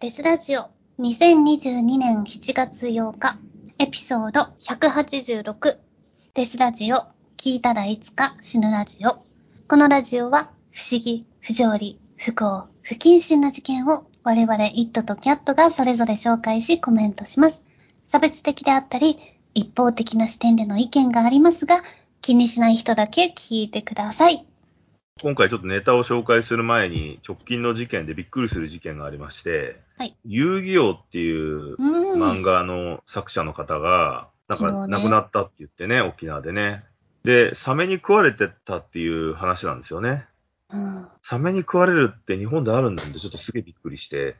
デスラジオ2022年7月8日エピソード186デスラジオ聞いたらいつか死ぬラジオこのラジオは不思議、不条理、不幸、不謹慎な事件を我々イットとキャットがそれぞれ紹介しコメントします。差別的であったり一方的な視点での意見がありますが気にしない人だけ聞いてください。今回ちょっとネタを紹介する前に、直近の事件でびっくりする事件がありまして、はい遊戯王っていううん。漫画の作者の方が、なんか亡くなったって言ってね、沖縄でね。で、サメに食われてたっていう話なんですよね。うんサメに食われるって日本であるんだんで、ちょっとすげえびっくりして、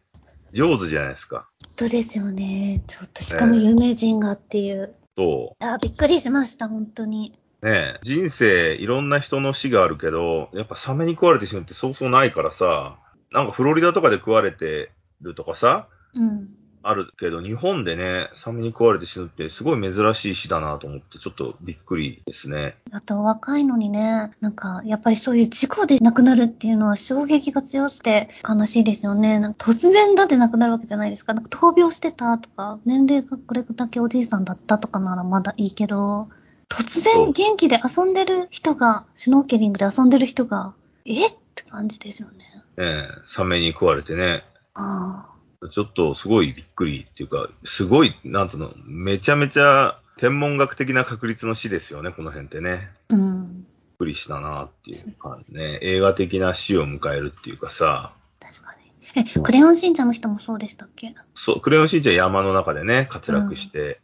上手じゃないですか。そうですよね。ちょっと、しかも有名人がっていう。そあーびっくりしました、本当に。う。ねえ人生、いろんな人の死があるけど、やっぱサメに食われて死ぬってそうそうないからさ、なんかフロリダとかで食われてるとかさ、うん。あるけど、日本でね、サメに食われて死ぬってすごい珍しい死だなと思って、ちょっとびっくりですね。あと、若いのにね、なんか、やっぱりそういう事故で亡くなるっていうのは衝撃が強くて悲しいですよね。なんか突然だって亡くなるわけじゃないですか。なんか闘病してたとか、年齢がこれだけおじいさんだったとかならまだいいけど、突然元気で遊んでる人が、シュノーケリングで遊んでる人が、え？って感じですよね。ええサメに食われてね。あちょっとすごいびっくりっていうか、すごい、なんつうの、めちゃめちゃ天文学的な確率の死ですよね、この辺ってね。あ。うん。びっくりしたなっていう感じね。映画的な死を迎えるっていうかさ、確かに。え、クレヨンしんちゃんの人もそうでしたっけ？そう、クレヨンしんちゃん山の中でね、滑落して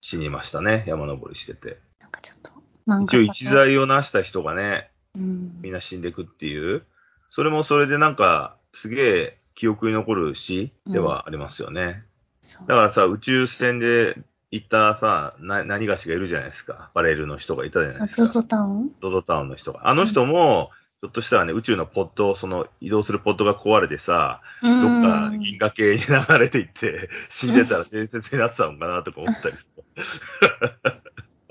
死にましたね、山登りしてて。ちょっと、漫一応画一材を成した人がね、うん。みんな死んでいくっていう、それもそれでなんか、すげえ記憶に残る死ではありますよね。そうだからさ、宇宙船で行ったさ、な、何がしがいるじゃないですか。バレルの人がいたじゃないあですか。ゾゾタウン？ゾゾタウンの人が。あの人も、ひょっとしたらね、宇宙のポッド、その移動するポッドが壊れてさ、どどっか銀河系に流れていって、死んでたら伝説になってたのかなとか思ったりする。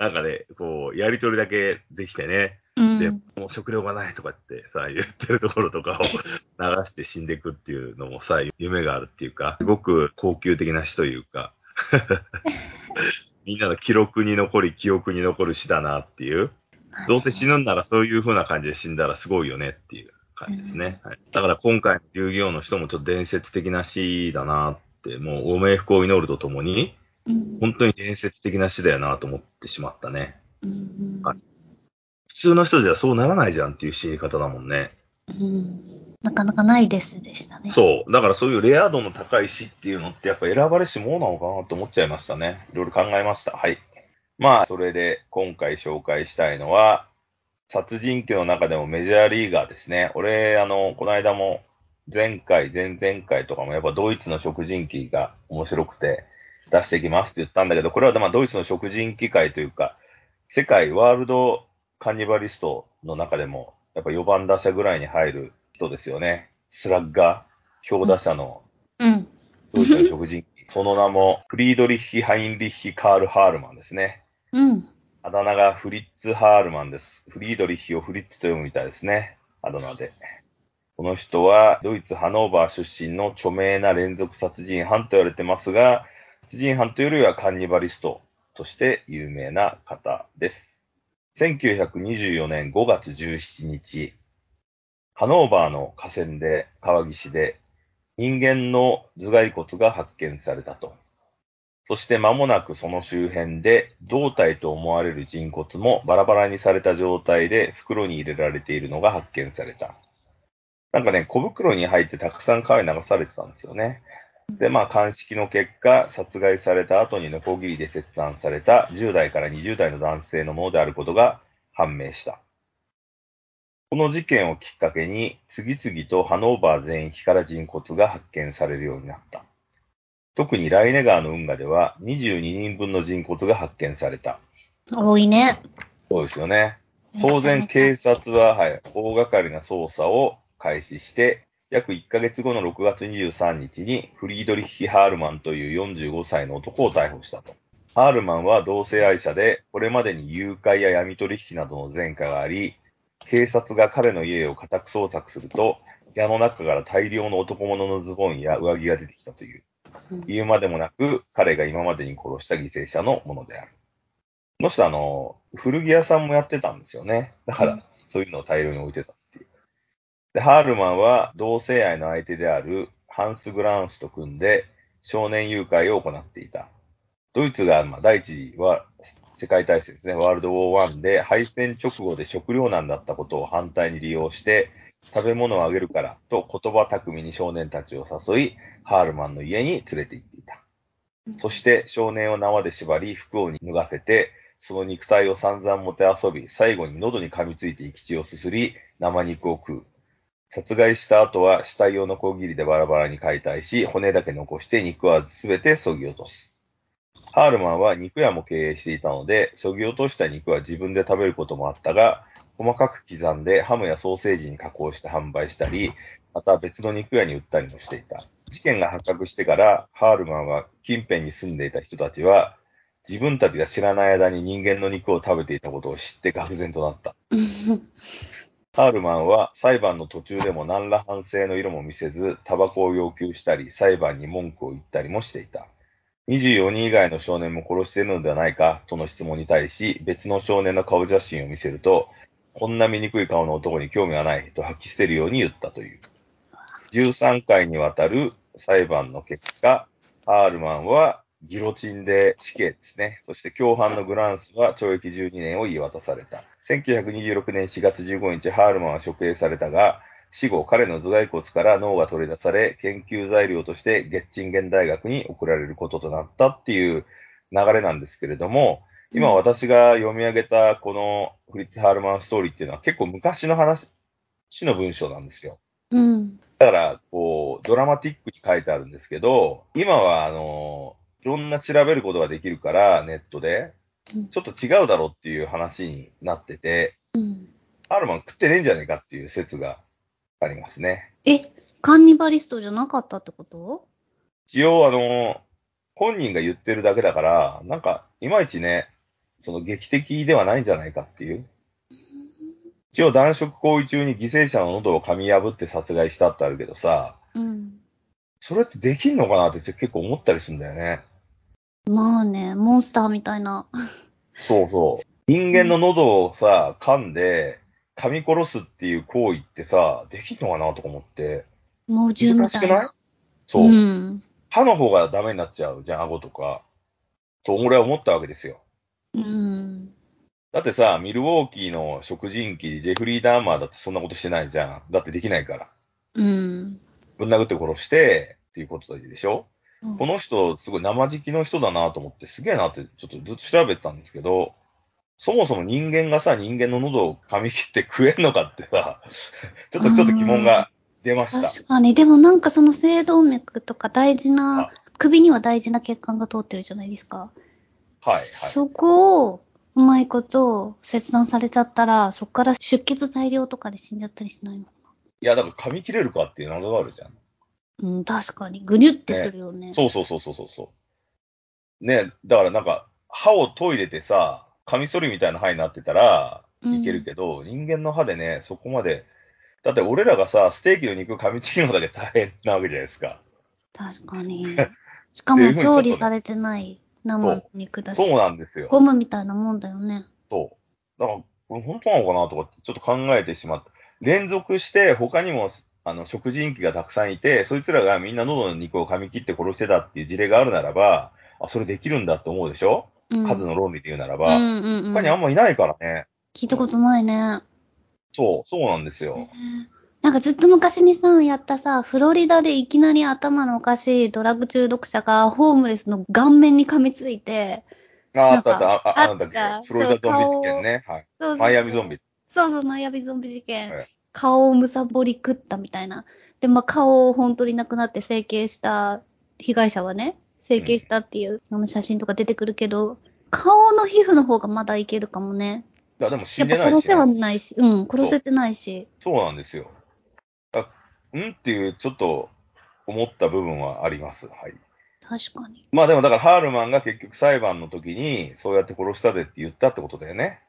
なんかね、こう、やりとりだけできてね、うん、で、もう食料がないとかってさ、言ってるところとかを 流して死んでいくっていうのもさ、夢があるっていうか、すごく高級的な死というか、みんなの記録に残り、記憶に残る死だなっていう。どうせ死ぬんならそういう風な感じで死んだらすごいよねっていう感じですね。はい、だから今回の遊戯王の人もちょっと伝説的な死だなって、もうご冥福を祈るとともに、うん本当に伝説的な死だよなと思ってしまったね。うんはい普通の人じゃそうならないじゃんっていう死に方だもんね。うんなかなかないですでしたね。そう。だからそういうレア度の高い死っていうのってやっぱ選ばれしものなのかなと思っちゃいましたね。いろいろ考えました。はい。まあ、それで今回紹介したいのは、殺人鬼の中でもメジャーリーガーですね。俺、あの、この間も前回、前々回とかもやっぱドイツの食人鬼が面白くて出してきますって言ったんだけど、これはまあドイツの食人鬼会というか、世界ワールドカニバリストの中でも、やっぱ4番打者ぐらいに入る人ですよね。スラッガー、強打者のうん。ドイツの食人鬼。その名も、フリードリッヒ・ハインリッヒ・カール・ハールマンですね。うん。あだ名がフリッツ・ハールマンです。フリードリッヒをフリッツと読むみたいですね。あだ名で。この人は、ドイツ・ハノーバー出身の著名な連続殺人犯と言われてますが、殺人犯というよりはカンニバリストとして有名な方です。1924年5月17日、ハノーバーの河川で、川岸で、人間の頭蓋骨が発見されたと。そして間もなくその周辺で胴体と思われる人骨もバラバラにされた状態で袋に入れられているのが発見された。なんかね、小袋に入ってたくさん川に流されてたんですよね。で、まあ、鑑識の結果、殺害された後にノコギリで切断された10代から20代の男性のものであることが判明した。この事件をきっかけに、次々とハノーバー全域から人骨が発見されるようになった。特にライネ川の運河では22人分の人骨が発見された。多いね。そうですよね。当然警察は、はい、大掛かりな捜査を開始して、約1ヶ月後の6月23日にフリードリッヒ・ハールマンという45歳の男を逮捕したと。ハールマンは同性愛者で、これまでに誘拐や闇取引などの前科があり、警察が彼の家を家宅捜索すると、矢の中から大量の男物のズボンや上着が出てきたという。うん言うまでもなく、彼が今までに殺した犠牲者のものである。この人、あの、古着屋さんもやってたんですよね。だから、うんそういうのを大量に置いてた。で、ハールマンは同性愛の相手であるハンス・グラウンスと組んで少年誘拐を行っていた。ドイツが、まあ、第一次は世界大戦ですね、ワールドウォー1で敗戦直後で食糧難だったことを反対に利用して、食べ物をあげるからと言葉巧みに少年たちを誘い、ハールマンの家に連れて行っていた。そして少年を縄で縛り、服を脱がせて、その肉体を散々もてあそび、最後に喉に噛みついて生き血をすすり、生肉を食う。殺害した後は死体をノコギリでバラバラに解体し、骨だけ残して肉はすべて削ぎ落とす。ハールマンは肉屋も経営していたので、削ぎ落とした肉は自分で食べることもあったが、細かく刻んでハムやソーセージに加工して販売したり、また別の肉屋に売ったりもしていた。事件が発覚してから、ハールマンは近辺に住んでいた人たちは、自分たちが知らない間に人間の肉を食べていたことを知って愕然となった。ハールマンは裁判の途中でも何ら反省の色も見せず、タバコを要求したり、裁判に文句を言ったりもしていた。24人以外の少年も殺しているのではないかとの質問に対し、別の少年の顔写真を見せると、こんな醜い顔の男に興味はないと吐き捨てるように言ったという。13回にわたる裁判の結果、ハールマンはギロチンで死刑ですね。そして共犯のグランスは懲役12年を言い渡された。1926年4月15日、ハールマンは処刑されたが、死後、彼の頭蓋骨から脳が取り出され、研究材料としてゲッチンゲン大学に送られることとなったっていう流れなんですけれども、今私が読み上げたこのフリッツ・ハールマンストーリーっていうのは結構昔の話の文章なんですよ。うん。だから、こう、ドラマティックに書いてあるんですけど、今は、あの、いろんな調べることができるから、ネットで、うんちょっと違うだろうっていう話になってて、うん。ハールマン食ってねえんじゃねえかっていう説がありますね。え、カンニバリストじゃなかったってこと？一応、あの、本人が言ってるだけだから、なんか、いまいちね、その劇的ではないんじゃないかっていう。一応、男色行為中に犠牲者の喉を噛み破って殺害したってあるけどさ、うん。それってできんのかなって結構思ったりするんだよね。まあね、モンスターみたいな。そうそう。人間の喉をさ、噛んで、噛み殺すっていう行為ってさ、できんのかなとか思って。猛獣み。難したくない？そう。うん。歯の方がダメになっちゃうじゃん、顎とか。と、俺は思ったわけですよ。うん。だってさ、ミルウォーキーの食人鬼、ジェフリー・ダーマーだってそんなことしてないじゃん。だってできないから。うん。ぶん殴って殺して、っていうことでしょ？この人、すごい生敷きの人だなと思って、すげえなって、ちょっとずっと調べてたんですけど、そもそも人間がさ、人間の喉を噛み切って食えんのかってさ、ちょっと、ちょっと疑問が出ました。確かに。でもなんかその聖動脈とか大事なあ、首には大事な血管が通ってるじゃないですか。はい、はい。そこを、うまいこと切断されちゃったら、そこから出血大量とかで死んじゃったりしないのいや、だから噛み切れるかっていう謎があるじゃん。うん、確かに。ぐにゅってするよね。そうそうそうそうそうそう。ね、だからなんか、歯を研いでてさ、カミソリみたいな歯になってたらいけるけど、人間の歯でね、そこまで、だって俺らがさ、ステーキの肉噛みちぎるのだけ大変なわけじゃないですか。確かに。しかも 調理されてない生の肉だし。そうなんですよ。ゴムみたいなもんだよね。そう。だから、これ本当なのかなとかちょっと考えてしまった。連続して他にも、あの、食人鬼がたくさんいて、そいつらがみんな喉の肉を噛み切って殺してたっていう事例があるならば、あ、それできるんだって思うでしょ、うん。数の論理で言うならうば。んうんうん。他にあんまいないからね。聞いたことないね。そう、そうなんですよ。なんかずっと昔にさ、やったさ、フロリダでいきなり頭のおかしいドラッグ中毒者がホームレスの顔面に噛みついて、あ、あったあった、ああああったっあったけフロリダゾンビ事件ね。はい。そうそうそうマイアミゾンビ。そうそう、マイアミゾンビ事件。はい顔をむさぼり食ったみたいな。で、まあ、顔を本当になくなって整形した被害者はね、整形したっていう、あの写真とか出てくるけど、顔の皮膚の方がまだいけるかもね。いや、でも死んでないし、ぱ殺せはね。ないし、うん、殺せてないし。そうなんですよ。あんっていう、ちょっと思った部分はあります。はい。確かに。まあでもだからハールマンが結局裁判の時にそうやって殺したでって言ったってことだよね。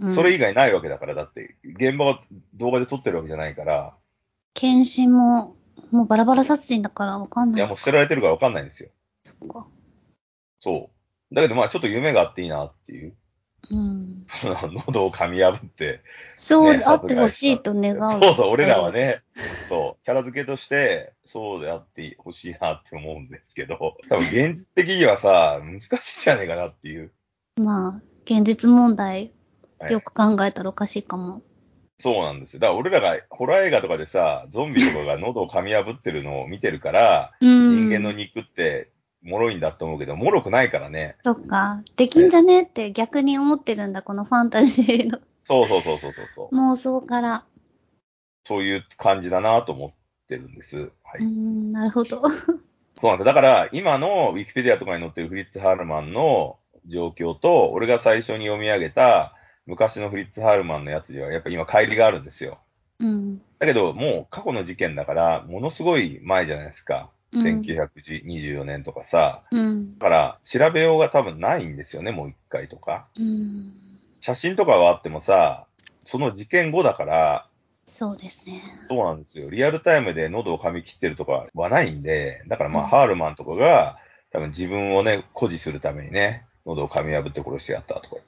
うん、それ以外ないわけだから、だって現場が動画で撮ってるわけじゃないから、検診も、もうバラバラ殺人だからわかんないい。や、もう捨てられてるからわかんないんですよ。そっかそう。だけどまあちょっと夢があっていいなっていう。うん。喉を噛み破って。そう、ねあってほしいと願う。そうそう、俺らは。ね、そう、キャラ付けとして、そうであってほしいなって思うんですけど、多分現実的にはさ、難しいんじゃねえかなっていう。まあ、現実問題、はいよく考えたらおかしいかも。そうなんですよ。だから俺らがホラー映画とかでさ、ゾンビとかが喉を噛み破ってるのを見てるから、うん。人間の肉って脆いんだと思うけど、脆くないからね。そっか。できんじゃねって逆に思ってるんだ、このファンタジーのそうそうそうそうそうそう。妄想から。そういう感じだなと思ってるんです。はい。うん、なるほど。そうなんですよ。だから、今のウィキペディアとかに載ってるフリッツ・ハールマンの状況と、俺が最初に読み上げた昔のフリッツ・ハールマンのやつには、やっぱ今乖離があるんですよ。うん。だけど、もう過去の事件だから、ものすごい前じゃないですか。うん。1924年とかさ。うん。だから、調べようが多分ないんですよね、もう一回とか。うん。写真とかはあってもさ、その事件後だから、そうですね。そうなんですよ。リアルタイムで喉を噛み切ってるとかはないんで、だからまあ、うんハールマンとかが、多分自分をね、誇示するためにね、喉を噛み破って殺してやったとか。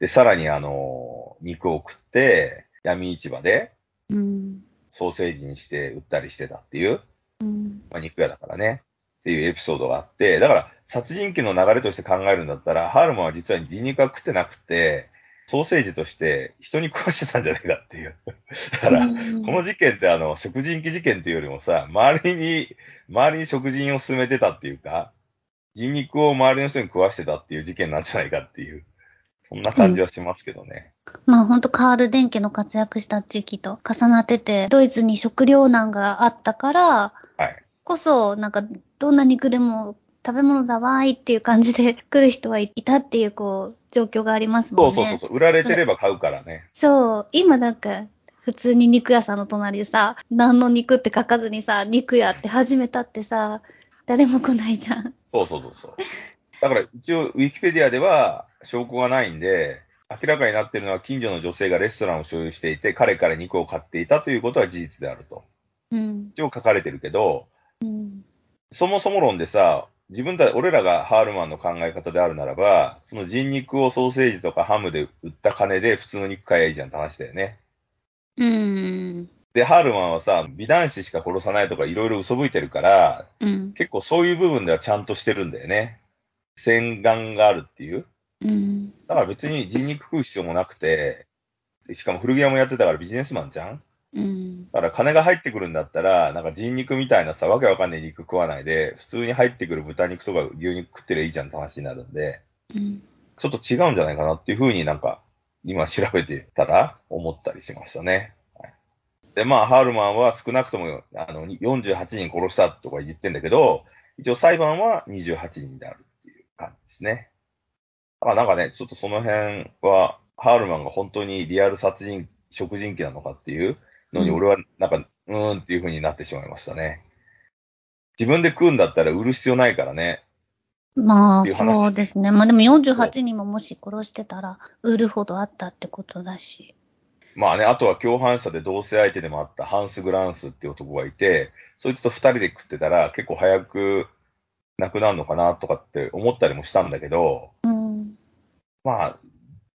で、さらにあの、肉を食って、闇市場でうん。ソーセージにして売ったりしてたっていう、うん。まあ、肉屋だからね、っていうエピソードがあって、だから、殺人鬼の流れとして考えるんだったら、ハールマンは実は人肉は食ってなくて、ソーセージとして人に食わしてたんじゃないかっていう。だから、うんこの事件ってあの、食人鬼事件っていうよりもさ、周りに、周りに食人を進めてたっていうか、人肉を周りの人に食わしてたっていう事件なんじゃないかっていう、そんな感じはしますけどね。まあ本当カール電家の活躍した時期と重なってて、ドイツに食糧難があったから、はい。こそ、なんか、どんな肉でも食べ物だわーいっていう感じで 来る人はいたっていう、こう、状況がありますもんね。そうそうそうそう、売られてれば買うからね。そう、今なんか、普通に肉屋さんの隣でさ、何の肉って書かずにさ、肉屋って始めたってさ、誰も来ないじゃん。そうそうそうそう。だから一応、ウィキペディアでは証拠がないんで、明らかになっているのは近所の女性がレストランを所有していて、彼から肉を買っていたということは事実であると。うん。一応書かれてるけど、うん。そもそも論でさ、自分た、俺らがハールマンの考え方であるならば、その人肉をソーセージとかハムで売った金で普通の肉買えばいいじゃんって話だよね。うん。で、ハールマンはさ、美男子しか殺さないとかいろいろ嘘吹いてるから、うん。結構そういう部分ではちゃんとしてるんだよね。洗顔があるっていう。うん。だから別に人肉食う必要もなくて、しかも古着屋もやってたからビジネスマンじゃんうん。だから金が入ってくるんだったら、なんか人肉みたいなさ、わけわかんない肉食わないで、普通に入ってくる豚肉とか牛肉食ってりゃいいじゃんって話になるんで、うん。ちょっと違うんじゃないかなっていうふうになんか、今調べてたら思ったりしましたね。はい、で、まあ、ハールマンは少なくともあの48人殺したとか言ってんだけど、一応裁判は28人である感じですね。だからなんかね、ちょっとその辺は、ハールマンが本当にリアル殺人、食人鬼なのかっていうのに、俺はなんか、うーんっていう風になってしまいましたね。自分で食うんだったら売る必要ないからね。まあ、そうですね。まあでも48人ももし殺してたら、売るほどあったってことだし。まあね、あとは共犯者で同性相手でもあったハンス・グランスっていう男がいて、そいつと二人で食ってたら結構早く亡くなるのかなとかって思ったりもしたんだけど、うん。まあ、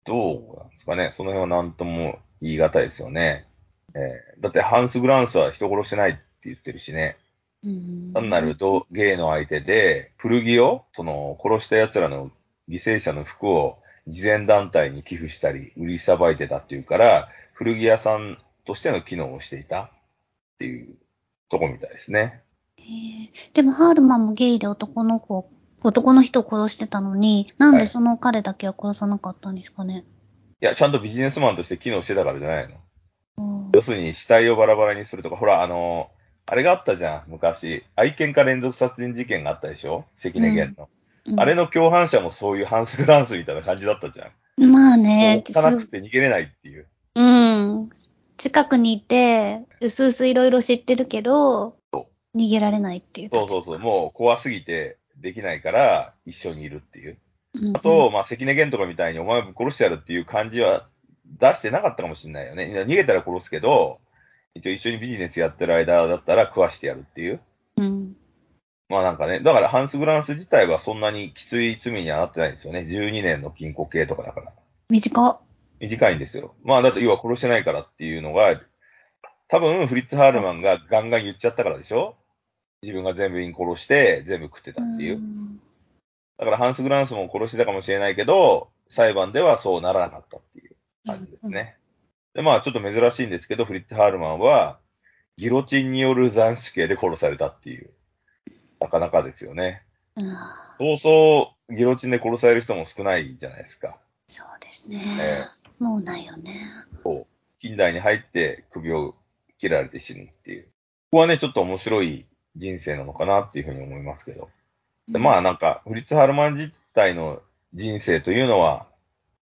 どうなんですかね。その辺は何とも言い難いですよね。えーだってハンス・グランスは人殺してないって言ってるしね。うん。単なる同ゲイの相手で、古着を、その、殺した奴らの犠牲者の服を慈善団体に寄付したり、売りさばいてたっていうから、古着屋さんとしての機能をしていたっていうとこみたいですね。でもハールマンもゲイで男の子、男の人を殺してたのに、なんでその彼だけは殺さなかったんですかね？いや、ちゃんとビジネスマンとして機能してたからじゃないの。うん要するに死体をバラバラにするとか、ほら、あの、あれがあったじゃん、昔。愛犬家連続殺人事件があったでしょ？関根源の、うんあれの共犯者もそういうハンス・グランスみたいな感じだったじゃん。まあもねう、汚くて逃げれないっていう。うん。近くにいて、うすうすいろいろ知ってるけどそ、逃げられないっていう。そうそうそう、もう怖すぎてできないから一緒にいるっていう。うんあと、まあ、関根源とかみたいにお前を殺してやるっていう感じは出してなかったかもしれないよね。逃げたら殺すけど、一応一緒にビジネスやってる間だったら食わしてやるっていう。うん。まあなんかね、だからハンス・グランス自体はそんなにきつい罪にはなってないんですよね。12年の禁錮刑とかだから。短っ。短いんですよ。まあだって要は殺してないからっていうのが、多分フリッツ・ハールマンがガンガン言っちゃったからでしょ自分が全部員殺して全部食ってたっていう。んだからハンス・グランスも殺してたかもしれないけど、裁判ではそうならなかったっていう感じです。ね。で、まあちょっと珍しいんですけど、フリッツ・ハールマンは、ギロチンによる斬首刑で殺されたっていう。なかなかですよね。うんそうそう、ギロチンで殺される人も少ないじゃないですか。そうですね。えもうないよね。近代に入って首を切られて死ぬっていう。ここはね、ちょっと面白い人生なのかなっていうふうに思いますけど。でまあなんか、フリッツ・ハルマン自体の人生というのは、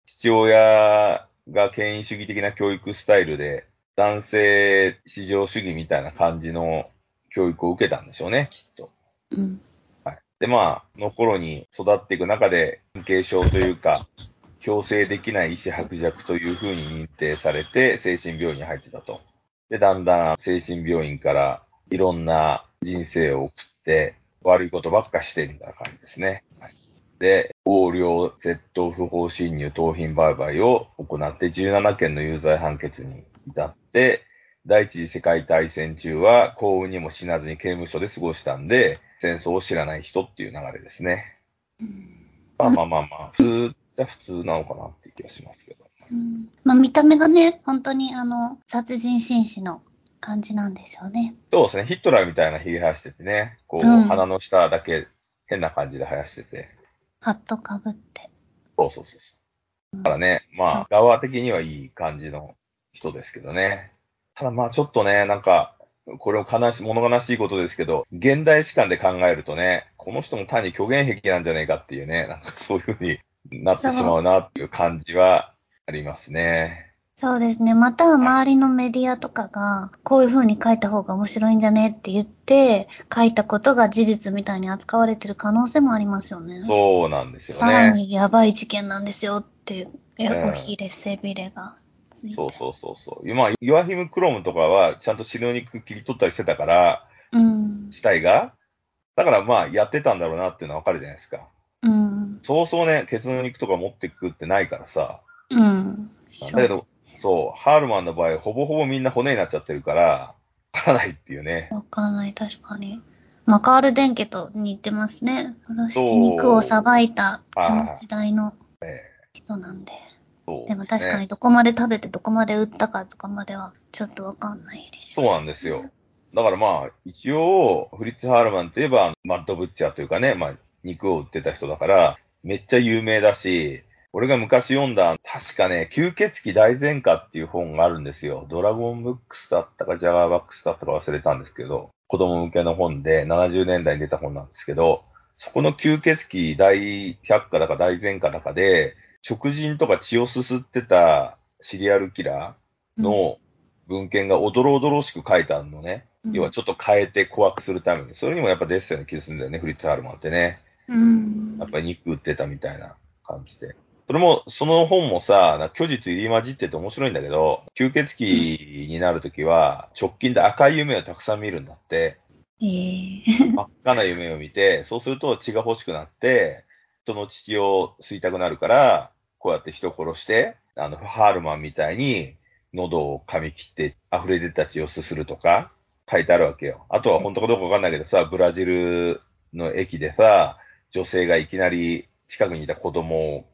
父親が権威主義的な教育スタイルで、男性至上主義みたいな感じの教育を受けたんでしょうね、きっと。うん。はい。で、まあ、の頃に育っていく中で、神経症というか、強制できない意思薄弱というふうに認定されて、精神病院に入ってたと。で、だんだん精神病院からいろんな人生を送って、悪いことばっかしてみたいな感じですね。はい、で、横領、窃盗、不法侵入、盗品売買を行って、17件の有罪判決に至って、第一次世界大戦中は幸運にも死なずに刑務所で過ごしたんで、戦争を知らない人っていう流れですね。うんまあまあまあまあ、普通じゃ普通なのかなっていう気がしますけど。うんまあ見た目がね、本当にあの、殺人紳士の感じなんですよね。そうですね、ヒットラーみたいな髭生やしててね、こう、うん鼻の下だけ変な感じで生やしてて。ハットかぶって。そうそうそうだからね、まあ、側的にはいい感じの人ですけどね。ただまあちょっとね、なんか、これを悲しい、物悲しいことですけど、現代史観で考えるとね、この人も単に虚言癖なんじゃないかっていうね、なんかそういうふうになってしまうなっていう感じはありますね。そうですね。または周りのメディアとかが、こういう風に書いた方が面白いんじゃねって言って、書いたことが事実みたいに扱われてる可能性もありますよね。そうなんですよさらね。にやばい事件なんですよって、えうんおひれ、背びれがついて。そうそうそうそう。まあ、ヨアヒム・クロムとかはちゃんと白肉切り取ったりしてたから、うん。死体が。だからまあ、やってたんだろうなっていうのはわかるじゃないですか。うん。そうそうね、ケツの肉とか持ってくってないからさ。うん。だけど、そう、ハールマンの場合、ほぼほぼみんな骨になっちゃってるから、わからないっていうね。わかんない、確かに。まあ、カール電家と似てますね。殺して肉をさばいた、こはいの時代のえ人なんで。でも確かねにどこまで食べてどこまで売ったかとかまではちょっとわかんないでしょ。そうなんですよ。だからまあ、一応、フリッツ・ハールマンといえば、マッド・ブッチャーというかね、まあ、肉を売ってた人だから、めっちゃ有名だし、俺が昔読んだ、確かね、吸血鬼大前科っていう本があるんですよ。ドラゴンブックスだったか、ジャガーバックスだったか忘れたんですけど、子供向けの本で、70年代に出た本なんですけど、そこの吸血鬼大百科だか大前科だかで、食人とか血をすすってたシリアルキラーの文献がおどろおどろしく書いてあるのね。うん、要はちょっと変えて怖くするために。それにもやっぱデッセンの気がするんだよね、フリッツ・ハールマンってね。うん。やっぱり肉売ってたみたいな感じで。それも、その本もさ、虚実入り混じってて面白いんだけど、吸血鬼になるときは、直近で赤い夢をたくさん見るんだって。ええ真っ赤な夢を見て、そうすると血が欲しくなって、人の血を吸いたくなるから、こうやって人を殺して、あの、ハールマンみたいに喉を噛み切って溢れ出た血をすするとか、書いてあるわけよ。あとは本当かどうかわかんないけどさ、ブラジルの駅でさ、女性がいきなり近くにいた子供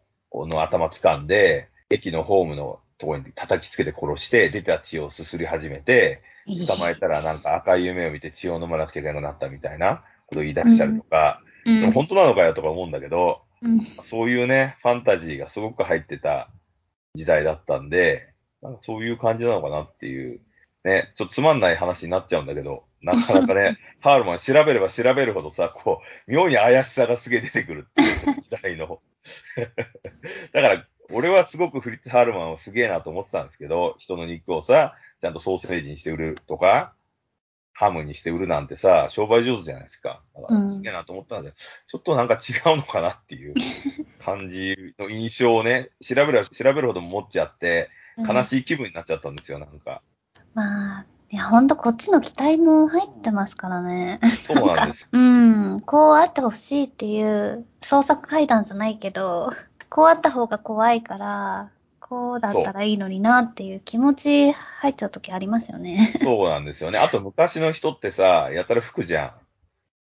の頭掴んで、駅のホームのところに叩きつけて殺して、出た血をすすり始めて、捕まえたらなんか赤い夢を見て血を飲まなくちゃいけなくなったみたいなことを言い出したりとか、うんでも本当なのかよとか思うんだけど、うんそういうね、ファンタジーがすごく入ってた時代だったんで、なんかそういう感じなのかなっていう、ね、ちょっとつまんない話になっちゃうんだけど、なかなかね、ハールマン調べれば調べるほどさ、こう、妙に怪しさがすげえ出てくるっていう時代の。だから、俺はすごくフリッツ・ハールマンをすげえなと思ってたんですけど、人の肉をさ、ちゃんとソーセージにして売るとか、ハムにして売るなんてさ、商売上手じゃないですか。だからすげえなと思ったんで、ちょっとなんか違うのかなっていう感じの印象をね、調べれば調べるほど持っちゃって、悲い。しい気分になっちゃったんですよ、なんか。まあ、いや、ほんとこっちの期待も入ってますからね。そうなんです。うん、こうあってほしいっていう創作階段じゃないけど、こうあった方が怖いから、こうだったらいいのになっていう気持ち入っちゃう時ありますよね。そうなんですよね。あと昔の人ってさ、やたら吹くじゃん。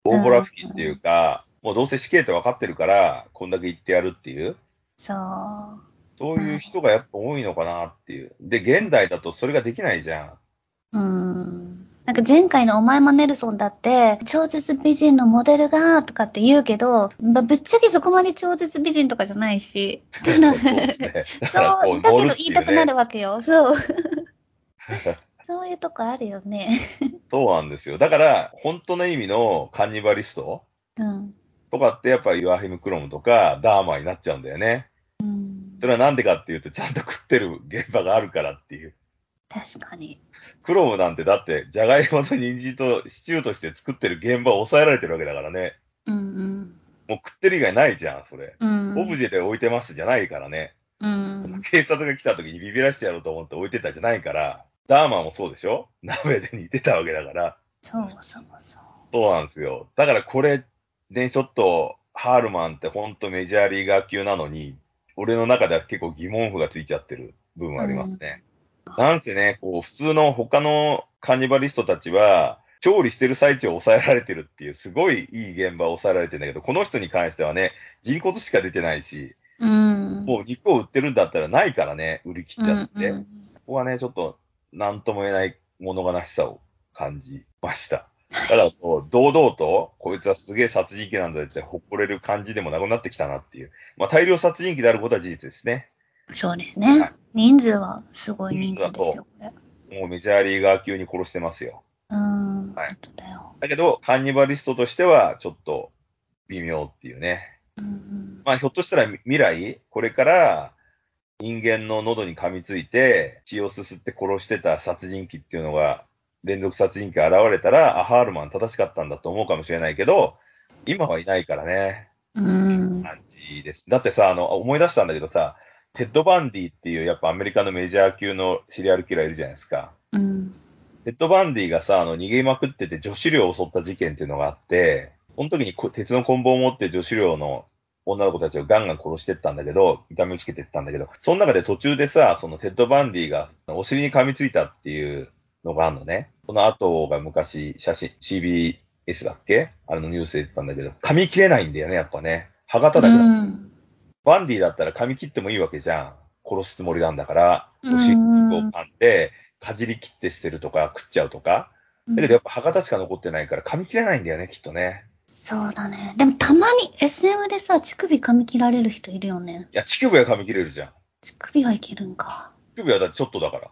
大ボラ吹きっていうか、もうどうせ死刑って分かってるから、こんだけ言ってやるっていう。そう。そういう人がやっぱ多いのかなっていう。で、現代だとそれができないじゃん。うん。なんか前回のお前もネルソンだって、超絶美人のモデルが、とかって言うけど、まぶっちゃけそこまで超絶美人とかじゃないし。そうね。そう、うだけど言いたくなるね。わけよ。そう。そういうとこあるよね。そうなんですよ。だから、本当の意味のカンニバリストうん。とかってやっぱりイワヒムクロムとかダーマーになっちゃうんだよね。うんそれはなんでかっていうと、ちゃんと食ってる現場があるからっていう。確かに。クロムなんてだって、じゃがいもと人参とシチューとして作ってる現場を抑えられてるわけだからね。うんうん。もう食ってる以外ないじゃん、それ。うん。オブジェで置いてますじゃないからね。うん。警察が来た時にビビらしてやろうと思って置いてたじゃないから。ダーマーもそうでしょ？鍋で煮てたわけだから。そうそうそう。そうなんですよ。だからこれ、ね、ちょっと、ハールマンってほんとメジャーリーガー級なのに、俺の中では結構疑問符がついちゃってる部分ありますね。なんせね、こう、普通の他のカニバリストたちは、調理してる最中を抑えられてるっていう、すごいいい現場を抑えられてるんだけど、この人に関してはね、人骨しか出てないし、うん。もう肉を売ってるんだったらないからね、売り切っちゃって。うんうんここはね、ちょっと、なんとも言えない物悲しさを感じました。ただ、こう、堂々と、こいつはすげえ殺人鬼なんだって誇れる感じでもなくなってきたなっていう。まあ、大量殺人鬼であることは事実ですね。そうですはいね。人数はすごい人数ですよ、これ。もうメジャーリーガー級に殺してますよ。うん。はいだよ。だけど、カンニバリストとしては、ちょっと、微妙っていうね。うんうん。まあ、ひょっとしたら未来、これから、人間の喉に噛みついて、血をすすって殺してた殺人鬼っていうのが、連続殺人鬼が現れたら、あ、ハールマン正しかったんだと思うかもしれないけど、今はいないからね、うん。感じです。だってさ、あの、思い出したんだけどさ、テッド・バンディっていう、やっぱアメリカのメジャー級のシリアルキラーいるじゃないですか。うん。テッド・バンディがさ、あの、逃げまくってて女子寮を襲った事件っていうのがあって、その時にこ鉄の棍棒を持って女子寮の女の子たちをガンガン殺してったんだけど、痛めつけてったんだけど、その中で途中でさ、そのテッド・バンディがお尻に噛みついたっていうのがあるのね。その痕が昔、写真、CBS だっけ？あれのニュースで言ってたんだけど、噛み切れないんだよね、やっぱね。歯型だけだ。うんバンディだったら噛み切ってもいいわけじゃん。殺すつもりなんだから、うんお尻を噛んで、かじり切って捨てるとか、食っちゃうとか。だけどやっぱ歯型しか残ってないから噛み切れないんだよね、きっとね。そうだね。でもたまに SM でさ、乳首噛み切られる人いるよね。いや、乳首は噛み切れるじゃん。乳首はいけるんか。乳首はだってちょっとだから。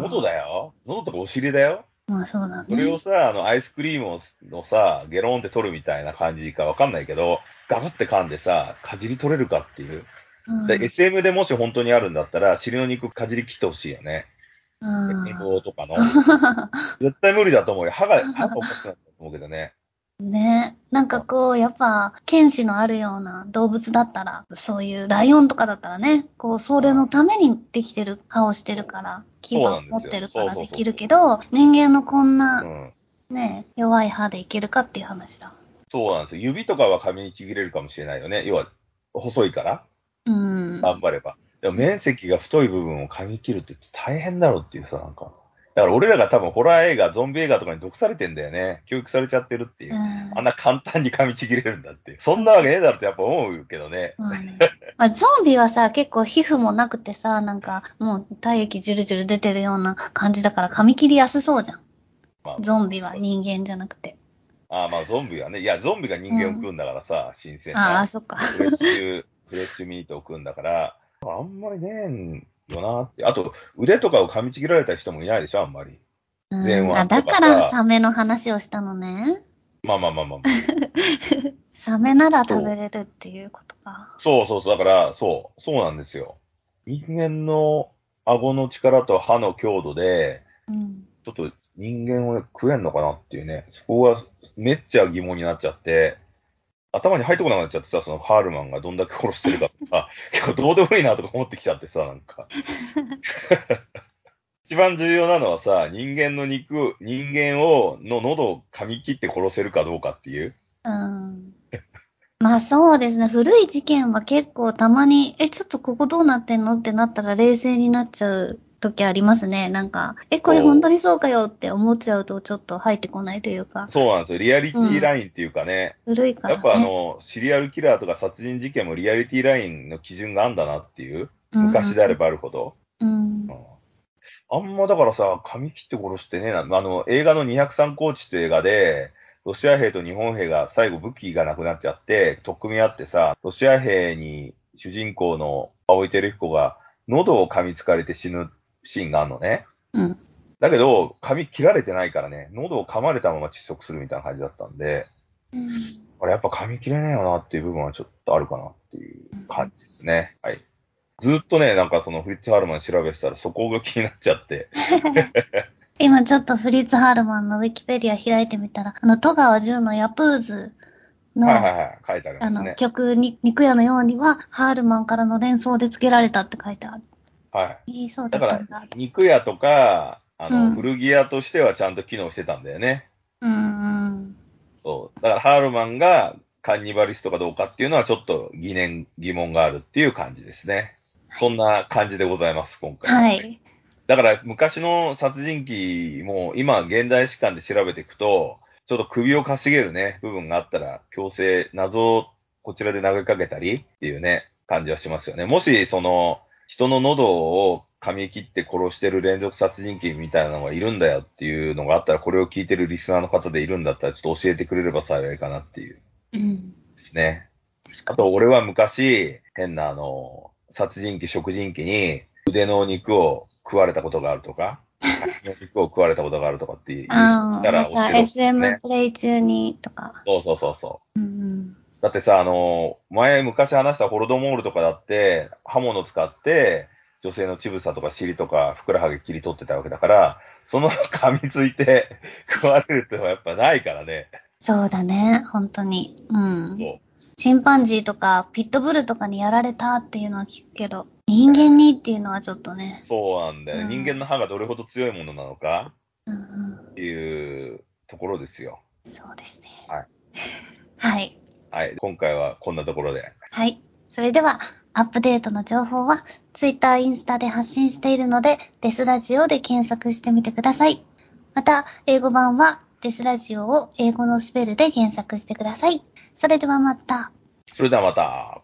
喉だよ。喉とかお尻だよ。まあそうだそれをね。さ、あの、アイスクリームをのさ、ゲロンって取るみたいな感じかわかんないけど、ガブって噛んでさ、かじり取れるかっていう。うんで、SM でもし本当にあるんだったら、尻の肉かじり切ってほしいよね。うんとかの。絶対無理だと思うよ。歯が、歯がおかしくなったと思うけどね。ね。なんかこう、やっぱ、剣士のあるような動物だったら、そういうライオンとかだったらね、こう、それのためにできてる、歯をしてるから、牙を持ってるからできるけど、人間のこんうな、ん。ね、弱い歯でいけるかっていう話だ。そうなんですよ。指とかは噛みちぎれるかもしれないよね。要は、細いから、うん。頑張れば。でも面積が太い部分を噛み切るって大変だろうっていうさ、なんか。だから俺らが多分ホラー映画、ゾンビ映画とかに毒されてんだよね。教育されちゃってるっていう。うんあんな簡単に噛みちぎれるんだって。そんなわけねえだろってやっぱ思うけどね。まあね。まあ、ゾンビはさ、結構皮膚もなくてさ、なんか、もう体液ジュルジュル出てるような感じだから噛み切りやすそうじゃん。まあ、ゾンビは人間じゃなくて。ああまあゾンビはね。いや、ゾンビが人間を食うんだからさ、新鮮な。ああ、そっか。フレッシュ、フレッシュミートを食うんだから、あんまりねよなって。あと、腕とかを噛みちぎられた人もいないでしょ、あんまり。うん前腕あ、だとからサメの話をしたのね。まあまあまあまあ。サメなら食べれるっていうことか。そうそうそう。だから、そう、そうなんですよ。人間の顎の力と歯の強度で、うん。ちょっと人間を食えんのかなっていうね、そこがめっちゃ疑問になっちゃって、頭に入ってこなくなっちゃってさ、そのハールマンがどんだけ殺してるかとか、結構どうでもいいなとか思ってきちゃってさ、なんか。一番重要なのはさ、人間の肉を、人間を、の喉を噛み切って殺せるかどうかっていう。うん。まあそうですね。古い事件は結構たまに、え、ちょっとここどうなってんの？ってなったら冷静になっちゃう時ありますね。なんか、え、これ本当にそうかよって思っちゃうとちょっと入ってこないというか、そうなんですよ。リアリティラインっていうかね。古いから、ね。やっぱあの、シリアルキラーとか殺人事件もリアリティラインの基準があんだなっていう。うん、昔であればあるほど。うん。あんまだからさ、髪切って殺してね、なあの、映画の203高地って映画で、ロシア兵と日本兵が最後武器がなくなっちゃって、取っ組み合ってさ、ロシア兵に主人公の青井照彦が喉を噛みつかれて死ぬシーンがあるのね。うん。だけど、髪切られてないからね、喉を噛まれたまま窒息するみたいな感じだったんで、うんあれやっぱ髪切れねえよなっていう部分はちょっとあるかなっていう感じですね。はい。ずっとね、なんかそのフリッツ・ハールマン調べてたらそこが気になっちゃって。今ちょっとフリッツ・ハールマンのウィキペディア開いてみたら、あの、戸川純のヤプーズの、はいはいはい。書いてあるんであの。曲に、肉屋のようには、ハールマンからの連想で付けられたって書いてある。はい。えー、そうだだから。、肉屋とか、あの、うん古着屋としてはちゃんと機能してたんだよね。うんうん。そう。だから、ハールマンがカンニバリストかどうかっていうのはちょっと疑念、疑問があるっていう感じですね。そんな感じでございます、今回。はい。だから、昔の殺人鬼も、今、現代史観で調べていくと、ちょっと首をかしげるね、部分があったら、強制、謎をこちらで投げかけたりっていうね、感じはしますよね。もし、その、人の喉を噛み切って殺してる連続殺人鬼みたいなのがいるんだよっていうのがあったら、これを聞いてるリスナーの方でいるんだったら、ちょっと教えてくれれば幸いかなっていううん。ですね。あと、俺は昔、変なあの、殺人鬼、食人鬼に腕の肉を食われたことがあるとか、肉を食われたことがあるとかって言ったら教えてほしいです SM ね。プレイ中にとか。そうそうそうそう。うんだってさ、あの、前昔話したホロドモールとかだって、刃物使って、女性の乳房とか尻とかふくらはぎ切り取ってたわけだから、その噛みついて食われるってのはやっぱないからね。そうだね、本当に。うん。チンパンジーとかピットブルとかにやられたっていうのは聞くけど、人間にっていうのはちょっとね。そうなんだよ、うん人間の歯がどれほど強いものなのかうんうん。っていうところですよ。そうですね。はい。はい。はい。今回はこんなところで。はい。それでは、アップデートの情報は、ツイッター、インスタで発信しているので、デスラジオで検索してみてください。また、英語版は、デスラジオを英語のスペルで検索してください。それではまた。それではまた。